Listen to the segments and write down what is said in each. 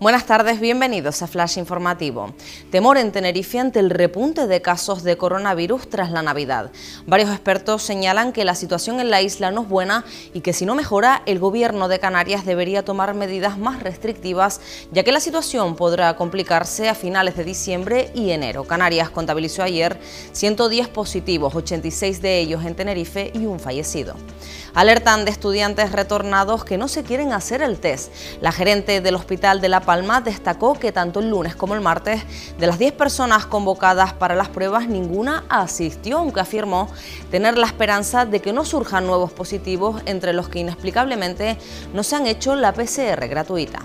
Buenas tardes, bienvenidos a Flash Informativo. Temor en Tenerife ante el repunte de casos de coronavirus tras la Navidad. Varios expertos señalan que la situación en la isla no es buena y que si no mejora, el gobierno de Canarias debería tomar medidas más restrictivas, ya que la situación podrá complicarse a finales de diciembre y enero. Canarias contabilizó ayer 110 positivos, 86 de ellos en Tenerife y un fallecido. Alertan de estudiantes retornados que no se quieren hacer el test. La gerente del Hospital de La Palma destacó que tanto el lunes como el martes, de las 10 personas convocadas para las pruebas, ninguna asistió, aunque afirmó tener la esperanza de que no surjan nuevos positivos entre los que inexplicablemente no se han hecho la PCR gratuita.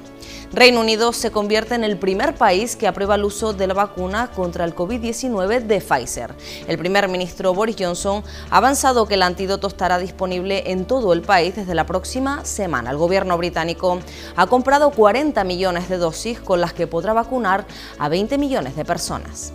Reino Unido se convierte en el primer país que aprueba el uso de la vacuna contra el COVID-19 de Pfizer. El primer ministro Boris Johnson ha avanzado que el antídoto estará disponible en todo el país desde la próxima semana. El gobierno británico ha comprado 40 millones de dosis con las que podrá vacunar a 20 millones de personas.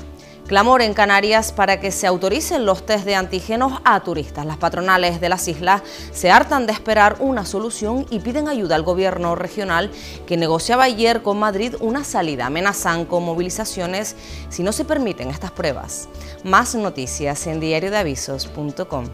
Clamor en Canarias para que se autoricen los test de antígenos a turistas. Las patronales de las islas se hartan de esperar una solución y piden ayuda al gobierno regional que negociaba ayer con Madrid una salida. Amenazan con movilizaciones si no se permiten estas pruebas. Más noticias en diariodeavisos.com.